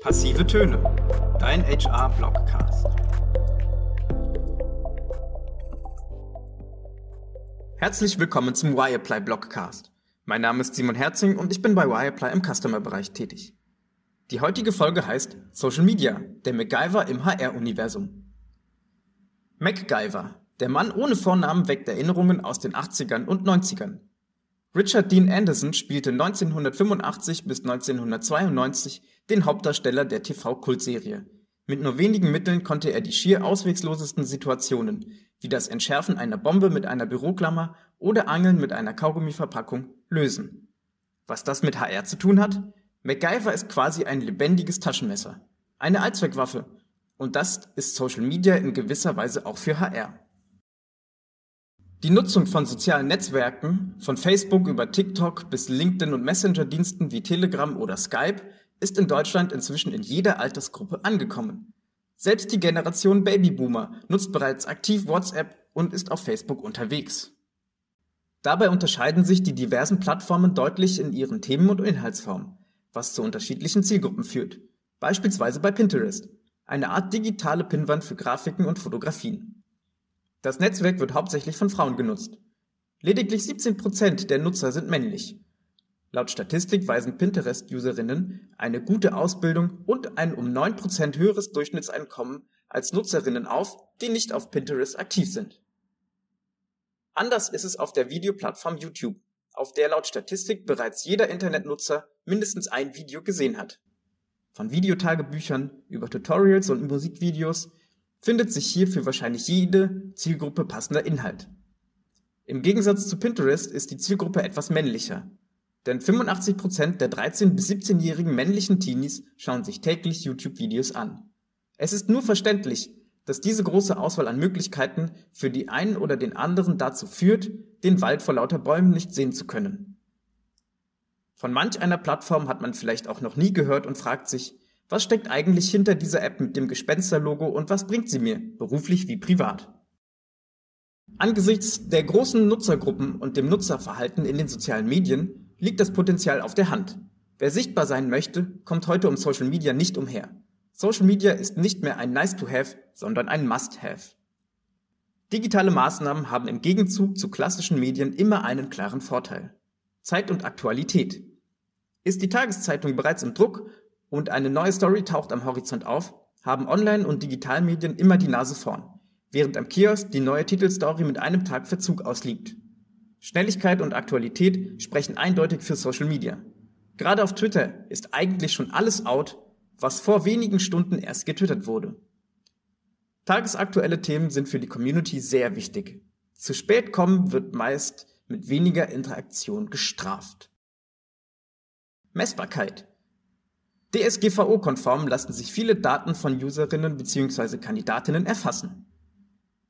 Passive Töne, dein HR-Blogcast. Herzlich willkommen zum Wireplay Blogcast. Mein Name ist Simon Herzing und ich bin bei Wireplay im Customer-Bereich tätig. Die heutige Folge heißt Social Media, der MacGyver im HR-Universum. MacGyver, der Mann ohne Vornamen weckt Erinnerungen aus den 80ern und 90ern. Richard Dean Anderson spielte 1985 bis 1992 den Hauptdarsteller der TV-Kultserie. Mit nur wenigen Mitteln konnte er die schier ausweglosesten Situationen, wie das Entschärfen einer Bombe mit einer Büroklammer oder Angeln mit einer Kaugummiverpackung, lösen. Was das mit HR zu tun hat? MacGyver ist quasi ein lebendiges Taschenmesser. Eine Allzweckwaffe. Und das ist Social Media in gewisser Weise auch für HR. Die Nutzung von sozialen Netzwerken, von Facebook über TikTok bis LinkedIn und Messenger-Diensten wie Telegram oder Skype, ist in Deutschland inzwischen in jeder Altersgruppe angekommen. Selbst die Generation Babyboomer nutzt bereits aktiv WhatsApp und ist auf Facebook unterwegs. Dabei unterscheiden sich die diversen Plattformen deutlich in ihren Themen und Inhaltsformen, was zu unterschiedlichen Zielgruppen führt. Beispielsweise bei Pinterest, eine Art digitale Pinnwand für Grafiken und Fotografien. Das Netzwerk wird hauptsächlich von Frauen genutzt. Lediglich 17% der Nutzer sind männlich. Laut Statistik weisen Pinterest-Userinnen eine gute Ausbildung und ein um 9% höheres Durchschnittseinkommen als Nutzerinnen auf, die nicht auf Pinterest aktiv sind. Anders ist es auf der Videoplattform YouTube, auf der laut Statistik bereits jeder Internetnutzer mindestens ein Video gesehen hat. Von Videotagebüchern über Tutorials und Musikvideos findet sich hier für wahrscheinlich jede Zielgruppe passender Inhalt. Im Gegensatz zu Pinterest ist die Zielgruppe etwas männlicher, denn 85% der 13- bis 17-jährigen männlichen Teenies schauen sich täglich YouTube-Videos an. Es ist nur verständlich, dass diese große Auswahl an Möglichkeiten für die einen oder den anderen dazu führt, den Wald vor lauter Bäumen nicht sehen zu können. Von manch einer Plattform hat man vielleicht auch noch nie gehört und fragt sich, was steckt eigentlich hinter dieser App mit dem Gespensterlogo und was bringt sie mir, beruflich wie privat? Angesichts der großen Nutzergruppen und dem Nutzerverhalten in den sozialen Medien liegt das Potenzial auf der Hand. Wer sichtbar sein möchte, kommt heute um Social Media nicht umher. Social Media ist nicht mehr ein Nice-to-have, sondern ein Must-have. Digitale Maßnahmen haben im Gegenzug zu klassischen Medien immer einen klaren Vorteil. Zeit und Aktualität. Ist die Tageszeitung bereits im Druck und eine neue Story taucht am Horizont auf, haben Online- und Digitalmedien immer die Nase vorn, während am Kiosk die neue Titelstory mit einem Tag Verzug ausliegt. Schnelligkeit und Aktualität sprechen eindeutig für Social Media. Gerade auf Twitter ist eigentlich schon alles out, was vor wenigen Stunden erst getwittert wurde. Tagesaktuelle Themen sind für die Community sehr wichtig. Zu spät kommen wird meist mit weniger Interaktion gestraft. Messbarkeit. DSGVO-konform lassen sich viele Daten von Userinnen bzw. Kandidatinnen erfassen.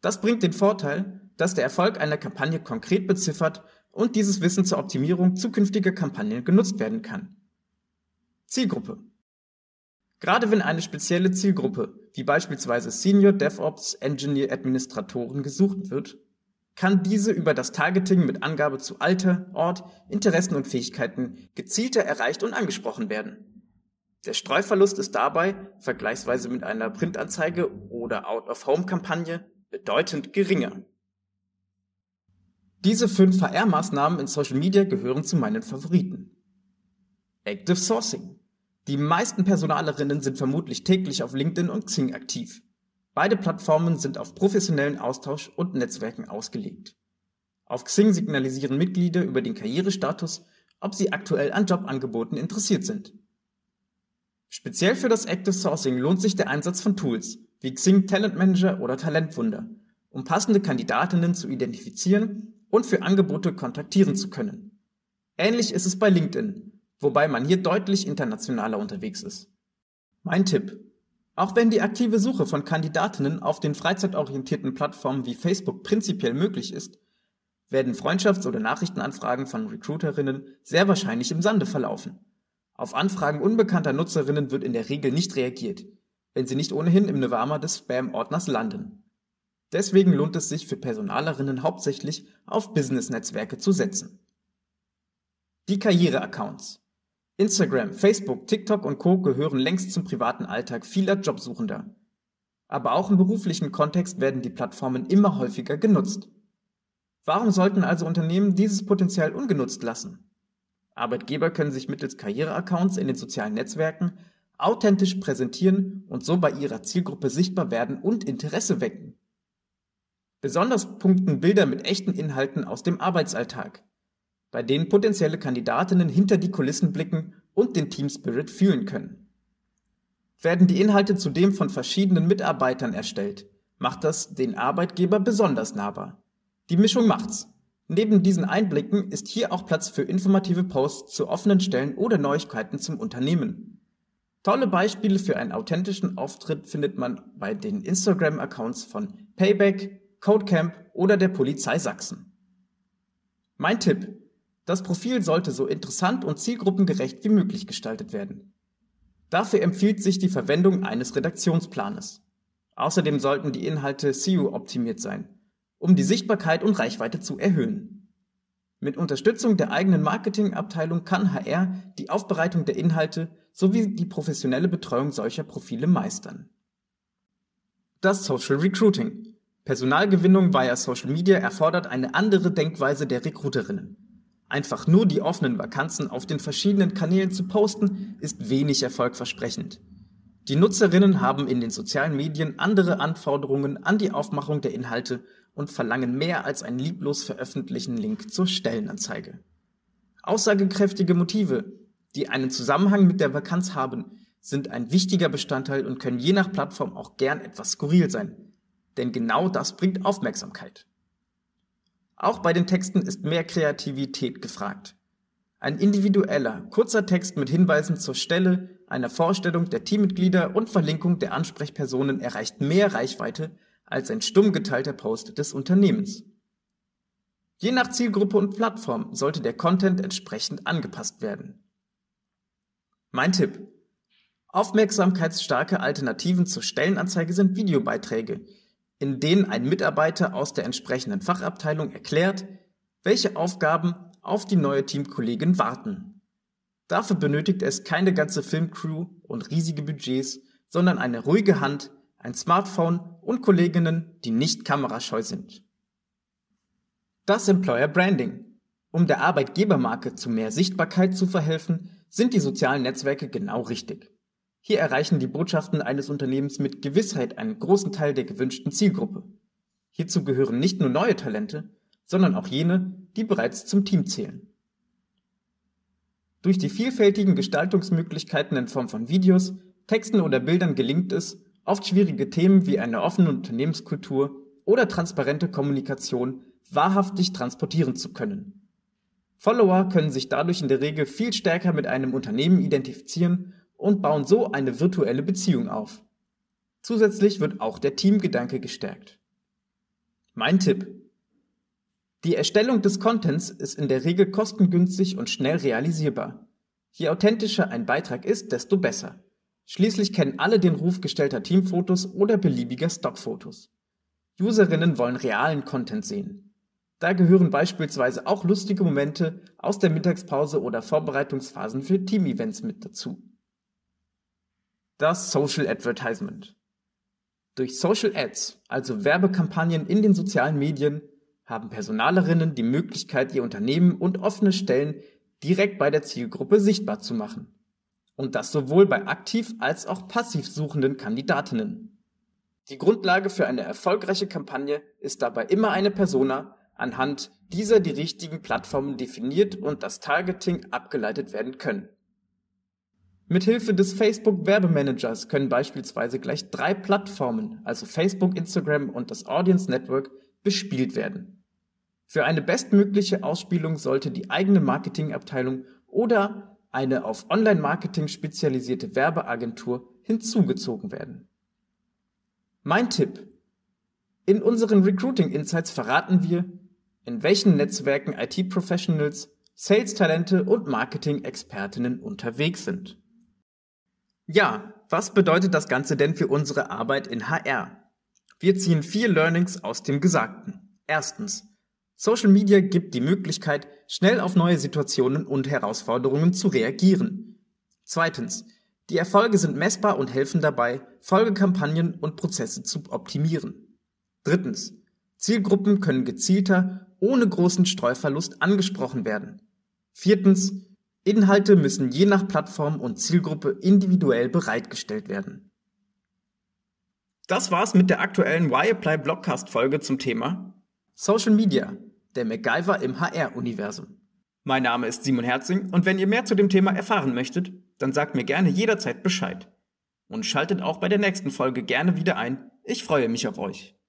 Das bringt den Vorteil, dass der Erfolg einer Kampagne konkret beziffert und dieses Wissen zur Optimierung zukünftiger Kampagnen genutzt werden kann. Zielgruppe Gerade wenn eine spezielle Zielgruppe, wie beispielsweise Senior DevOps Engineer Administratoren gesucht wird, kann diese über das Targeting mit Angabe zu Alter, Ort, Interessen und Fähigkeiten gezielter erreicht und angesprochen werden. Der Streuverlust ist dabei, vergleichsweise mit einer Printanzeige oder Out-of-Home-Kampagne, bedeutend geringer. Diese fünf VR-Maßnahmen in Social Media gehören zu meinen Favoriten. Active Sourcing. Die meisten Personalerinnen sind vermutlich täglich auf LinkedIn und Xing aktiv. Beide Plattformen sind auf professionellen Austausch und Netzwerken ausgelegt. Auf Xing signalisieren Mitglieder über den Karrierestatus, ob sie aktuell an Jobangeboten interessiert sind. Speziell für das Active Sourcing lohnt sich der Einsatz von Tools wie Xing Talent Manager oder Talentwunder, um passende Kandidatinnen zu identifizieren und für Angebote kontaktieren zu können. Ähnlich ist es bei LinkedIn, wobei man hier deutlich internationaler unterwegs ist. Mein Tipp. Auch wenn die aktive Suche von Kandidatinnen auf den freizeitorientierten Plattformen wie Facebook prinzipiell möglich ist, werden Freundschafts- oder Nachrichtenanfragen von Recruiterinnen sehr wahrscheinlich im Sande verlaufen. Auf Anfragen unbekannter Nutzerinnen wird in der Regel nicht reagiert, wenn sie nicht ohnehin im Nirvana des Spam-Ordners landen. Deswegen lohnt es sich für Personalerinnen hauptsächlich auf Business-Netzwerke zu setzen. Die Karriere-Accounts. Instagram, Facebook, TikTok und Co gehören längst zum privaten Alltag vieler Jobsuchender. Aber auch im beruflichen Kontext werden die Plattformen immer häufiger genutzt. Warum sollten also Unternehmen dieses Potenzial ungenutzt lassen? Arbeitgeber können sich mittels Karriereaccounts in den sozialen Netzwerken authentisch präsentieren und so bei ihrer Zielgruppe sichtbar werden und Interesse wecken. Besonders punkten Bilder mit echten Inhalten aus dem Arbeitsalltag, bei denen potenzielle Kandidatinnen hinter die Kulissen blicken und den Team Spirit fühlen können. Werden die Inhalte zudem von verschiedenen Mitarbeitern erstellt, macht das den Arbeitgeber besonders nahbar. Die Mischung macht's. Neben diesen Einblicken ist hier auch Platz für informative Posts zu offenen Stellen oder Neuigkeiten zum Unternehmen. Tolle Beispiele für einen authentischen Auftritt findet man bei den Instagram-Accounts von Payback, Codecamp oder der Polizei Sachsen. Mein Tipp. Das Profil sollte so interessant und zielgruppengerecht wie möglich gestaltet werden. Dafür empfiehlt sich die Verwendung eines Redaktionsplanes. Außerdem sollten die Inhalte SEO-optimiert sein, um die Sichtbarkeit und Reichweite zu erhöhen. Mit Unterstützung der eigenen Marketingabteilung kann HR die Aufbereitung der Inhalte sowie die professionelle Betreuung solcher Profile meistern. Das Social Recruiting. Personalgewinnung via Social Media erfordert eine andere Denkweise der Recruiterinnen. Einfach nur die offenen Vakanzen auf den verschiedenen Kanälen zu posten, ist wenig erfolgversprechend. Die Nutzerinnen haben in den sozialen Medien andere Anforderungen an die Aufmachung der Inhalte und verlangen mehr als einen lieblos veröffentlichten Link zur Stellenanzeige. Aussagekräftige Motive, die einen Zusammenhang mit der Vakanz haben, sind ein wichtiger Bestandteil und können je nach Plattform auch gern etwas skurril sein. Denn genau das bringt Aufmerksamkeit. Auch bei den Texten ist mehr Kreativität gefragt. Ein individueller, kurzer Text mit Hinweisen zur Stelle, einer Vorstellung der Teammitglieder und Verlinkung der Ansprechpersonen erreicht mehr Reichweite als ein stumm geteilter Post des Unternehmens. Je nach Zielgruppe und Plattform sollte der Content entsprechend angepasst werden. Mein Tipp. Aufmerksamkeitsstarke Alternativen zur Stellenanzeige sind Videobeiträge, in denen ein Mitarbeiter aus der entsprechenden Fachabteilung erklärt, welche Aufgaben auf die neue Teamkollegin warten. Dafür benötigt es keine ganze Filmcrew und riesige Budgets, sondern eine ruhige Hand, ein Smartphone und Kolleginnen, die nicht kamerascheu sind. Das Employer Branding. Um der Arbeitgebermarke zu mehr Sichtbarkeit zu verhelfen, sind die sozialen Netzwerke genau richtig. Hier erreichen die Botschaften eines Unternehmens mit Gewissheit einen großen Teil der gewünschten Zielgruppe. Hierzu gehören nicht nur neue Talente, sondern auch jene, die bereits zum Team zählen. Durch die vielfältigen Gestaltungsmöglichkeiten in Form von Videos, Texten oder Bildern gelingt es, oft schwierige Themen wie eine offene Unternehmenskultur oder transparente Kommunikation wahrhaftig transportieren zu können. Follower können sich dadurch in der Regel viel stärker mit einem Unternehmen identifizieren und bauen so eine virtuelle Beziehung auf. Zusätzlich wird auch der Teamgedanke gestärkt. Mein Tipp. Die Erstellung des Contents ist in der Regel kostengünstig und schnell realisierbar. Je authentischer ein Beitrag ist, desto besser. Schließlich kennen alle den Ruf gestellter Teamfotos oder beliebiger Stockfotos. Userinnen wollen realen Content sehen. Da gehören beispielsweise auch lustige Momente aus der Mittagspause oder Vorbereitungsphasen für Teamevents mit dazu. Das Social Advertisement. Durch Social Ads, also Werbekampagnen in den sozialen Medien, haben Personalerinnen die Möglichkeit, ihr Unternehmen und offene Stellen direkt bei der Zielgruppe sichtbar zu machen. Und das sowohl bei aktiv als auch passiv suchenden Kandidatinnen. Die Grundlage für eine erfolgreiche Kampagne ist dabei immer eine Persona, anhand dieser die richtigen Plattformen definiert und das Targeting abgeleitet werden können. Mithilfe des Facebook Werbemanagers können beispielsweise gleich drei Plattformen, also Facebook, Instagram und das Audience Network, bespielt werden. Für eine bestmögliche Ausspielung sollte die eigene Marketingabteilung oder eine auf Online-Marketing spezialisierte Werbeagentur hinzugezogen werden. Mein Tipp. In unseren Recruiting Insights verraten wir, in welchen Netzwerken IT-Professionals, Sales-Talente und Marketing-Expertinnen unterwegs sind. Ja, was bedeutet das Ganze denn für unsere Arbeit in HR? Wir ziehen vier Learnings aus dem Gesagten. Erstens. Social Media gibt die Möglichkeit, schnell auf neue Situationen und Herausforderungen zu reagieren. Zweitens, die Erfolge sind messbar und helfen dabei, Folgekampagnen und Prozesse zu optimieren. Drittens, Zielgruppen können gezielter, ohne großen Streuverlust angesprochen werden. Viertens, Inhalte müssen je nach Plattform und Zielgruppe individuell bereitgestellt werden. Das war's mit der aktuellen Y-Apply Blogcast Folge zum Thema Social Media, der MacGyver im HR-Universum. Mein Name ist Simon Herzing und wenn ihr mehr zu dem Thema erfahren möchtet, dann sagt mir gerne jederzeit Bescheid. Und schaltet auch bei der nächsten Folge gerne wieder ein. Ich freue mich auf euch.